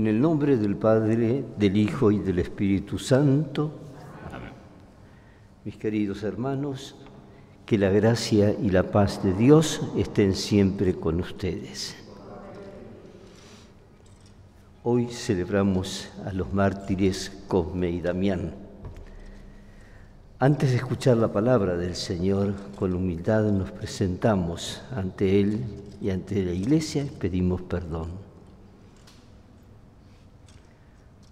En el nombre del Padre, del Hijo y del Espíritu Santo, mis queridos hermanos, que la gracia y la paz de Dios estén siempre con ustedes. Hoy celebramos a los mártires Cosme y Damián. Antes de escuchar la palabra del Señor, con humildad nos presentamos ante Él y ante la Iglesia y pedimos perdón.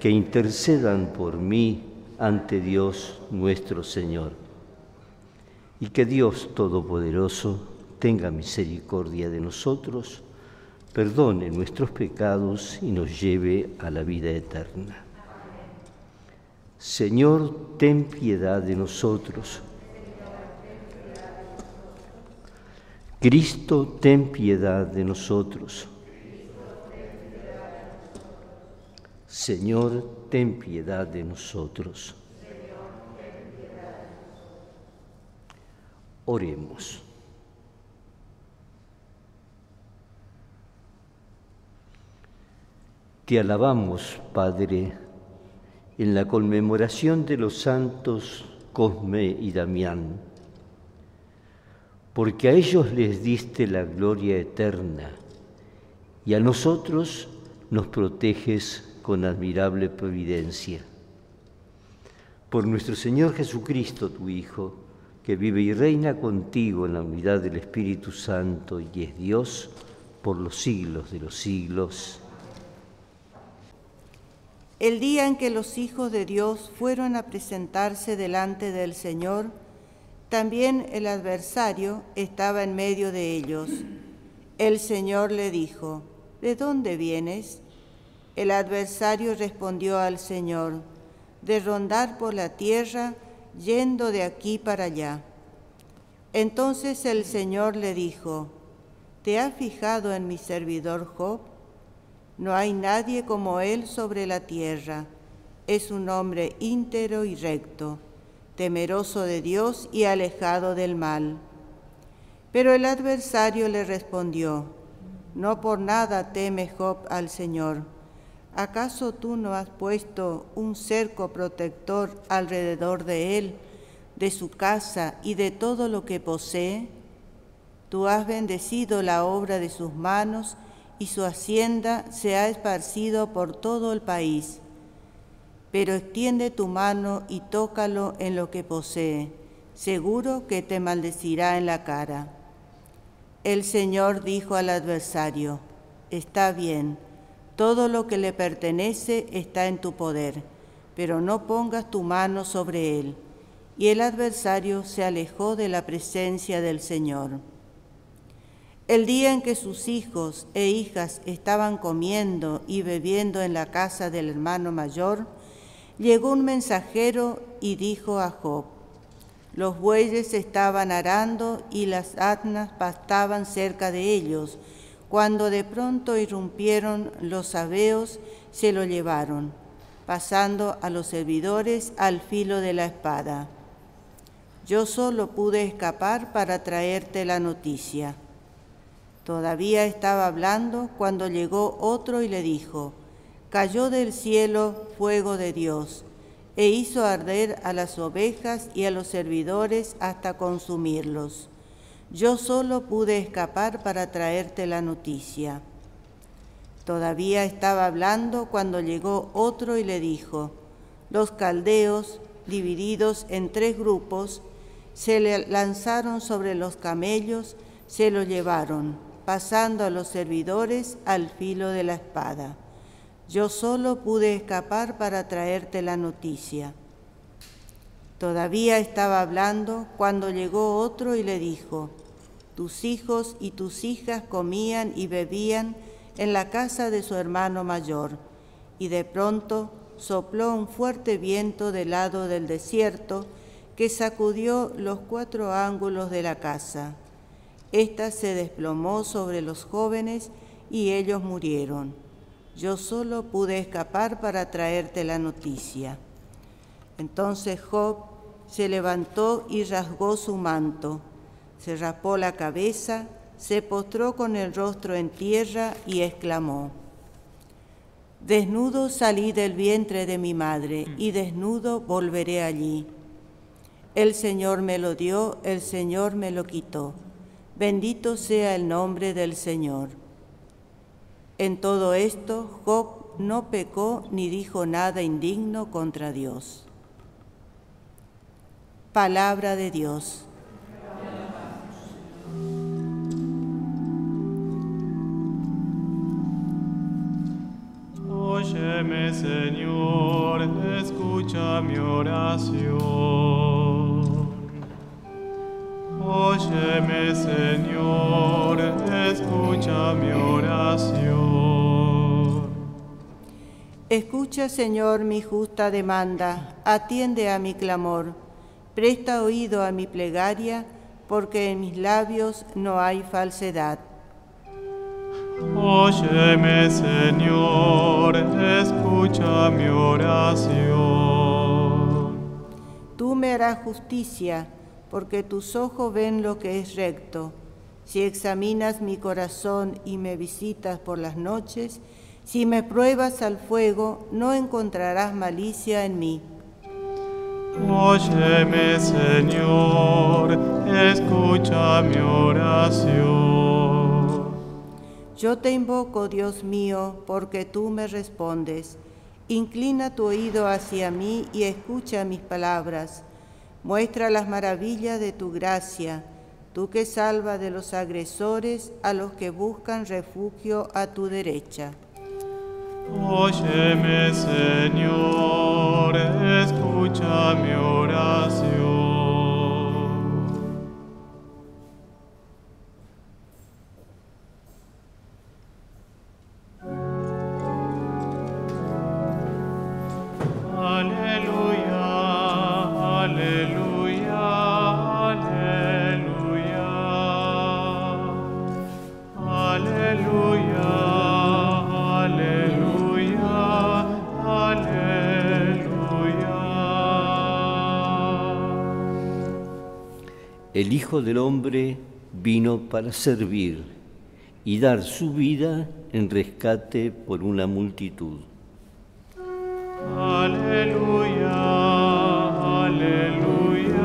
que intercedan por mí ante Dios nuestro Señor. Y que Dios Todopoderoso tenga misericordia de nosotros, perdone nuestros pecados y nos lleve a la vida eterna. Señor, ten piedad de nosotros. Cristo, ten piedad de nosotros. Señor, ten piedad de nosotros. Oremos. Te alabamos, Padre, en la conmemoración de los santos Cosme y Damián, porque a ellos les diste la gloria eterna y a nosotros nos proteges con admirable providencia. Por nuestro Señor Jesucristo, tu Hijo, que vive y reina contigo en la unidad del Espíritu Santo y es Dios por los siglos de los siglos. El día en que los hijos de Dios fueron a presentarse delante del Señor, también el adversario estaba en medio de ellos. El Señor le dijo, ¿de dónde vienes? El adversario respondió al Señor, de rondar por la tierra, yendo de aquí para allá. Entonces el Señor le dijo, ¿te has fijado en mi servidor Job? No hay nadie como él sobre la tierra. Es un hombre íntero y recto, temeroso de Dios y alejado del mal. Pero el adversario le respondió, no por nada teme Job al Señor. ¿Acaso tú no has puesto un cerco protector alrededor de él, de su casa y de todo lo que posee? Tú has bendecido la obra de sus manos y su hacienda se ha esparcido por todo el país. Pero extiende tu mano y tócalo en lo que posee, seguro que te maldecirá en la cara. El Señor dijo al adversario, está bien, todo lo que le pertenece está en tu poder, pero no pongas tu mano sobre él. Y el adversario se alejó de la presencia del Señor. El día en que sus hijos e hijas estaban comiendo y bebiendo en la casa del hermano mayor, llegó un mensajero y dijo a Job, los bueyes estaban arando y las asnas pastaban cerca de ellos, cuando de pronto irrumpieron los sabeos, se lo llevaron, pasando a los servidores al filo de la espada. Yo solo pude escapar para traerte la noticia. Todavía estaba hablando cuando llegó otro y le dijo, cayó del cielo fuego de Dios e hizo arder a las ovejas y a los servidores hasta consumirlos. Yo solo pude escapar para traerte la noticia. Todavía estaba hablando cuando llegó otro y le dijo, los caldeos, divididos en tres grupos, se le lanzaron sobre los camellos, se lo llevaron, pasando a los servidores al filo de la espada. Yo solo pude escapar para traerte la noticia. Todavía estaba hablando cuando llegó otro y le dijo, tus hijos y tus hijas comían y bebían en la casa de su hermano mayor, y de pronto sopló un fuerte viento del lado del desierto que sacudió los cuatro ángulos de la casa. Esta se desplomó sobre los jóvenes y ellos murieron. Yo solo pude escapar para traerte la noticia. Entonces Job se levantó y rasgó su manto, se rapó la cabeza, se postró con el rostro en tierra y exclamó, Desnudo salí del vientre de mi madre y desnudo volveré allí. El Señor me lo dio, el Señor me lo quitó. Bendito sea el nombre del Señor. En todo esto, Job no pecó ni dijo nada indigno contra Dios. Palabra de Dios. Óyeme, Señor, escucha mi oración. Óyeme, Señor, escucha mi oración. Escucha, Señor, mi justa demanda, atiende a mi clamor, presta oído a mi plegaria, porque en mis labios no hay falsedad. Óyeme, Señor, escucha mi oración. Tú me harás justicia, porque tus ojos ven lo que es recto. Si examinas mi corazón y me visitas por las noches, si me pruebas al fuego, no encontrarás malicia en mí. Óyeme, Señor, escucha mi oración. Yo te invoco, Dios mío, porque tú me respondes. Inclina tu oído hacia mí y escucha mis palabras. Muestra las maravillas de tu gracia, tú que salva de los agresores a los que buscan refugio a tu derecha. Óyeme, Señor, escucha mi oración. El Hijo del Hombre vino para servir y dar su vida en rescate por una multitud. Aleluya, aleluya,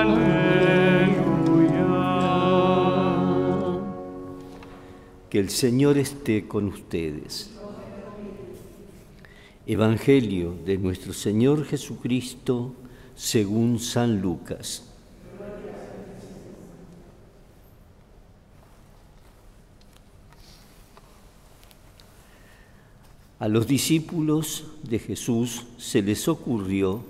aleluya. Que el Señor esté con ustedes. Evangelio de nuestro Señor Jesucristo según San Lucas. A los discípulos de Jesús se les ocurrió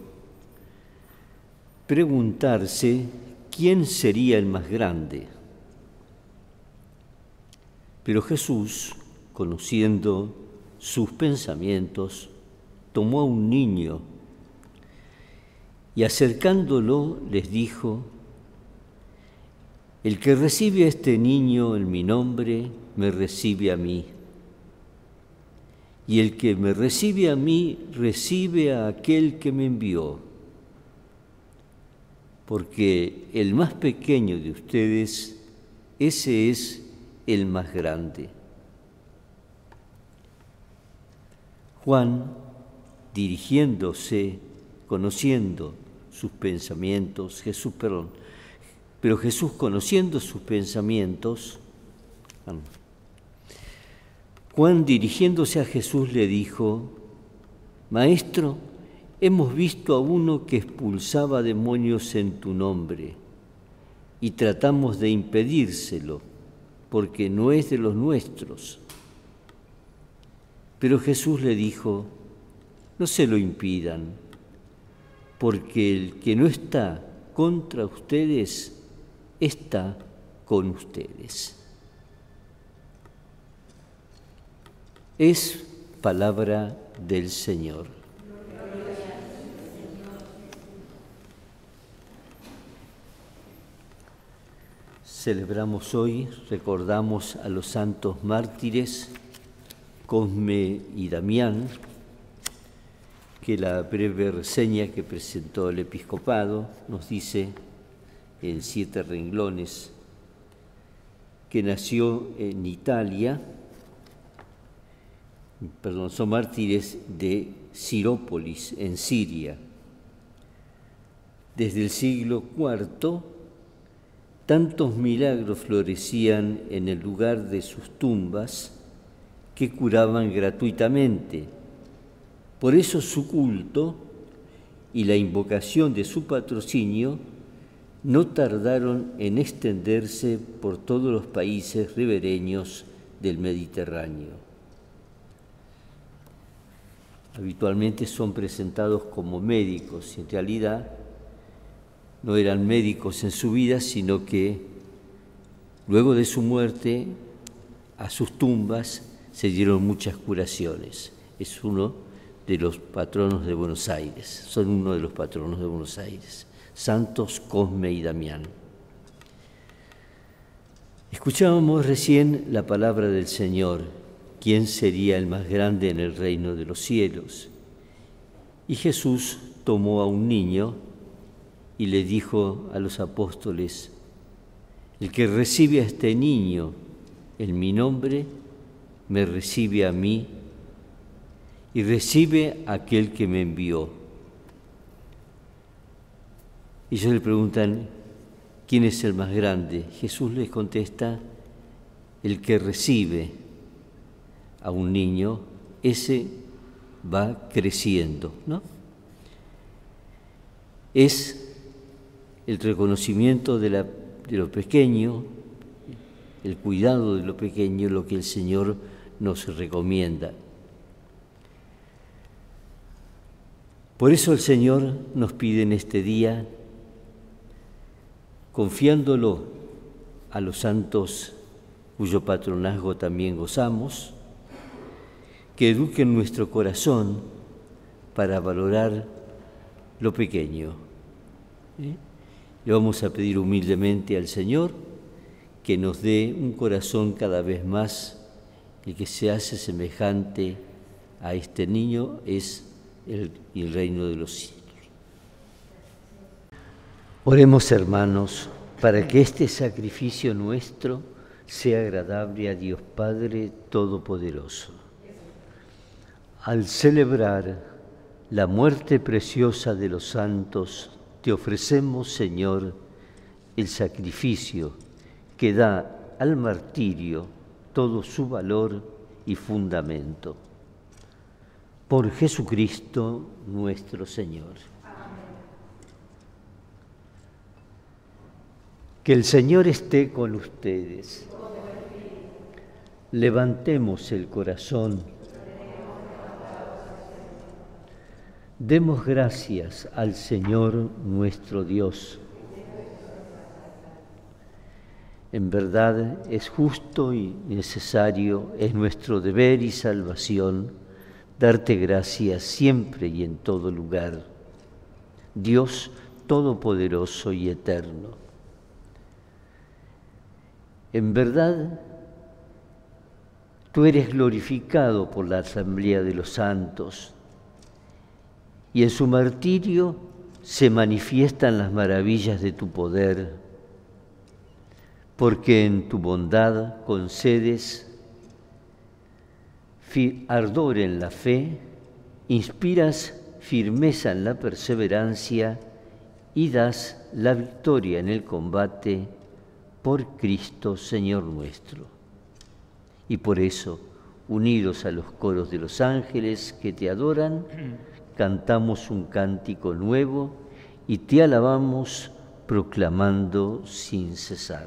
preguntarse quién sería el más grande. Pero Jesús, conociendo sus pensamientos, tomó a un niño y acercándolo les dijo, el que recibe a este niño en mi nombre, me recibe a mí. Y el que me recibe a mí, recibe a aquel que me envió. Porque el más pequeño de ustedes, ese es el más grande. Juan, dirigiéndose, conociendo sus pensamientos, Jesús, perdón, Pero Jesús, conociendo sus pensamientos, Juan dirigiéndose a Jesús le dijo, Maestro, hemos visto a uno que expulsaba demonios en tu nombre y tratamos de impedírselo porque no es de los nuestros. Pero Jesús le dijo, no se lo impidan, porque el que no está contra ustedes está con ustedes. Es palabra del Señor. Celebramos hoy, recordamos a los santos mártires Cosme y Damián, que la breve reseña que presentó el episcopado nos dice en siete renglones que nació en Italia, perdón, son mártires de Sirópolis, en Siria. Desde el siglo IV, tantos milagros florecían en el lugar de sus tumbas que curaban gratuitamente. Por eso su culto y la invocación de su patrocinio no tardaron en extenderse por todos los países ribereños del Mediterráneo habitualmente son presentados como médicos y en realidad no eran médicos en su vida, sino que luego de su muerte a sus tumbas se dieron muchas curaciones. Es uno de los patronos de Buenos Aires, son uno de los patronos de Buenos Aires, Santos Cosme y Damián. Escuchábamos recién la palabra del Señor ¿quién sería el más grande en el reino de los cielos? Y Jesús tomó a un niño y le dijo a los apóstoles, el que recibe a este niño en mi nombre, me recibe a mí y recibe a aquel que me envió. Y ellos le preguntan, ¿quién es el más grande? Jesús les contesta, el que recibe a un niño, ese va creciendo, ¿no? Es el reconocimiento de, de lo pequeño, el cuidado de lo pequeño, lo que el Señor nos recomienda. Por eso el Señor nos pide en este día, confiándolo a los santos cuyo patronazgo también gozamos, que eduquen nuestro corazón para valorar lo pequeño. Le vamos a pedir humildemente al Señor que nos dé un corazón cada vez más, el que se hace semejante a este niño es el, el reino de los cielos. Oremos hermanos para que este sacrificio nuestro sea agradable a Dios Padre Todopoderoso al celebrar la muerte preciosa de los santos, te ofrecemos, Señor, el sacrificio que da al martirio todo su valor y fundamento. Por Jesucristo nuestro Señor. Que el Señor esté con ustedes. Levantemos el corazón Demos gracias al Señor nuestro Dios. En verdad es justo y necesario, es nuestro deber y salvación darte gracias siempre y en todo lugar. Dios Todopoderoso y Eterno. En verdad, tú eres glorificado por la asamblea de los santos y en su martirio se manifiestan las maravillas de tu poder, porque en tu bondad concedes ardor en la fe, inspiras firmeza en la perseverancia y das la victoria en el combate por Cristo Señor nuestro. Y por eso, unidos a los coros de los ángeles que te adoran, cantamos un cántico nuevo y te alabamos proclamando sin cesar.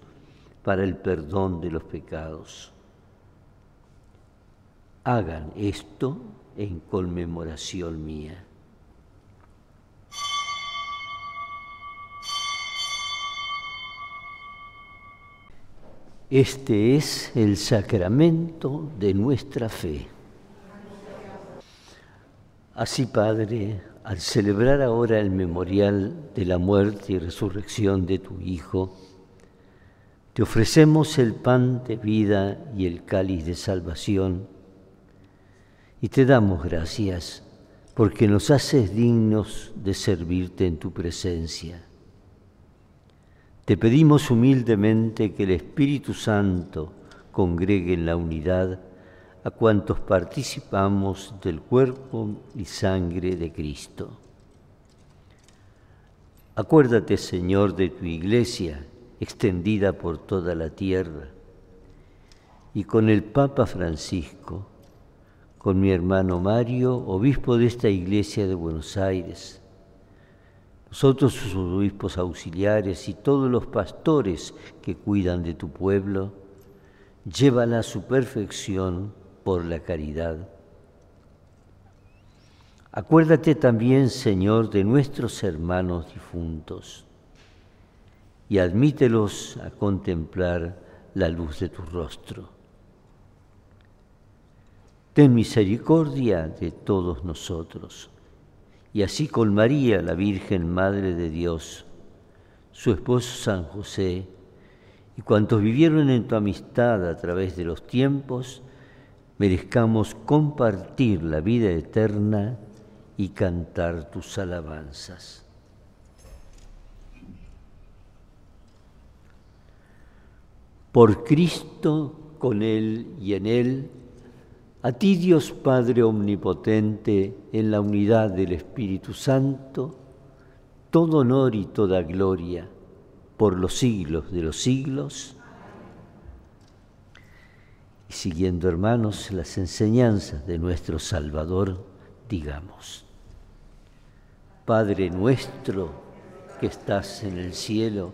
para el perdón de los pecados. Hagan esto en conmemoración mía. Este es el sacramento de nuestra fe. Así, Padre, al celebrar ahora el memorial de la muerte y resurrección de tu Hijo, te ofrecemos el pan de vida y el cáliz de salvación y te damos gracias porque nos haces dignos de servirte en tu presencia. Te pedimos humildemente que el Espíritu Santo congregue en la unidad a cuantos participamos del cuerpo y sangre de Cristo. Acuérdate, Señor, de tu iglesia extendida por toda la tierra, y con el Papa Francisco, con mi hermano Mario, obispo de esta iglesia de Buenos Aires, nosotros sus obispos auxiliares y todos los pastores que cuidan de tu pueblo, llévala a su perfección por la caridad. Acuérdate también, Señor, de nuestros hermanos difuntos y admítelos a contemplar la luz de tu rostro. Ten misericordia de todos nosotros, y así con María, la Virgen Madre de Dios, su esposo San José, y cuantos vivieron en tu amistad a través de los tiempos, merezcamos compartir la vida eterna y cantar tus alabanzas. Por Cristo, con Él y en Él, a ti Dios Padre Omnipotente, en la unidad del Espíritu Santo, todo honor y toda gloria por los siglos de los siglos. Y siguiendo, hermanos, las enseñanzas de nuestro Salvador, digamos, Padre nuestro que estás en el cielo,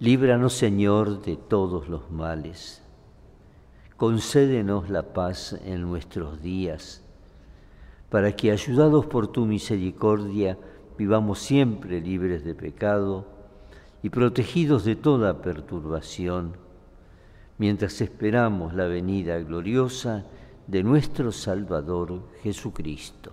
Líbranos, Señor, de todos los males. Concédenos la paz en nuestros días, para que, ayudados por tu misericordia, vivamos siempre libres de pecado y protegidos de toda perturbación, mientras esperamos la venida gloriosa de nuestro Salvador Jesucristo.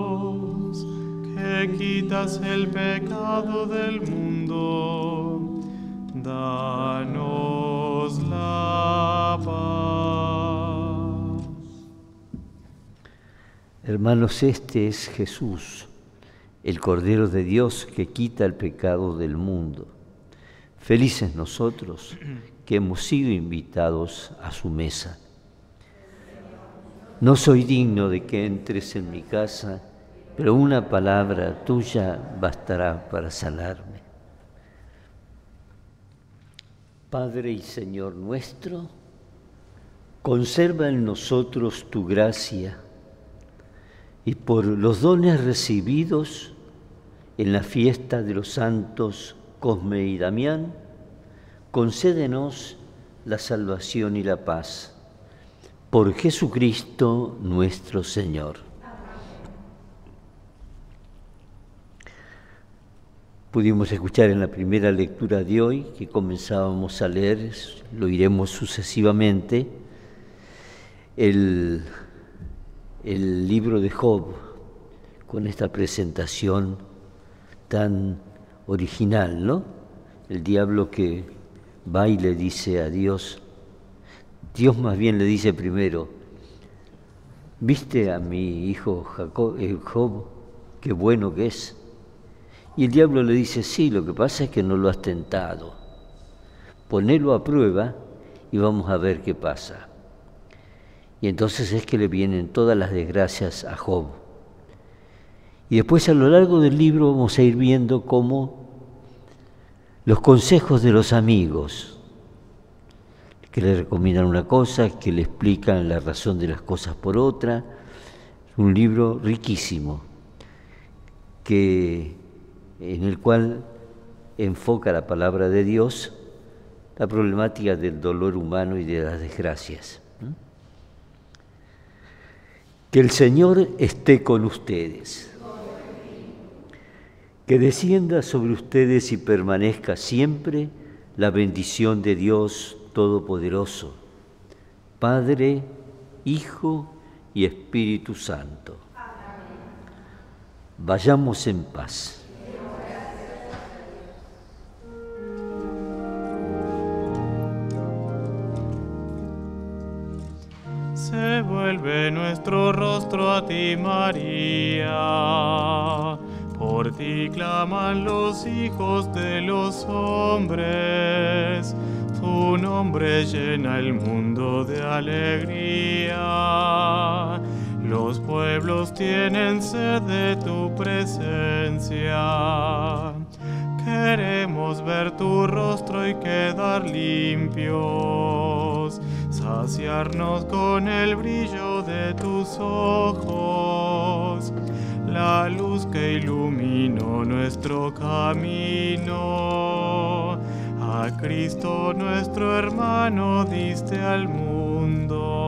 que quitas el pecado del mundo, danos la paz. Hermanos, este es Jesús, el Cordero de Dios que quita el pecado del mundo. Felices nosotros que hemos sido invitados a su mesa. No soy digno de que entres en mi casa, pero una palabra tuya bastará para sanarme. Padre y Señor nuestro, conserva en nosotros tu gracia y por los dones recibidos en la fiesta de los santos Cosme y Damián, concédenos la salvación y la paz. Por Jesucristo nuestro Señor. Pudimos escuchar en la primera lectura de hoy, que comenzábamos a leer, lo iremos sucesivamente, el, el libro de Job, con esta presentación tan original, ¿no? El diablo que va y le dice a Dios, Dios más bien le dice primero, ¿viste a mi hijo Jacob, eh, Job? Qué bueno que es y el diablo le dice, sí, lo que pasa es que no lo has tentado. Ponelo a prueba y vamos a ver qué pasa. Y entonces es que le vienen todas las desgracias a Job. Y después a lo largo del libro vamos a ir viendo cómo los consejos de los amigos, que le recomiendan una cosa, que le explican la razón de las cosas por otra, un libro riquísimo, que en el cual enfoca la palabra de Dios la problemática del dolor humano y de las desgracias. Que el Señor esté con ustedes, que descienda sobre ustedes y permanezca siempre la bendición de Dios Todopoderoso, Padre, Hijo y Espíritu Santo. Vayamos en paz. Se vuelve nuestro rostro a ti, María. Por ti claman los hijos de los hombres. Tu nombre llena el mundo de alegría. Los pueblos tienen sed de tu presencia. Queremos ver tu rostro y quedar limpios, saciarnos con el brillo de tus ojos, la luz que iluminó nuestro camino. A Cristo nuestro hermano diste al mundo.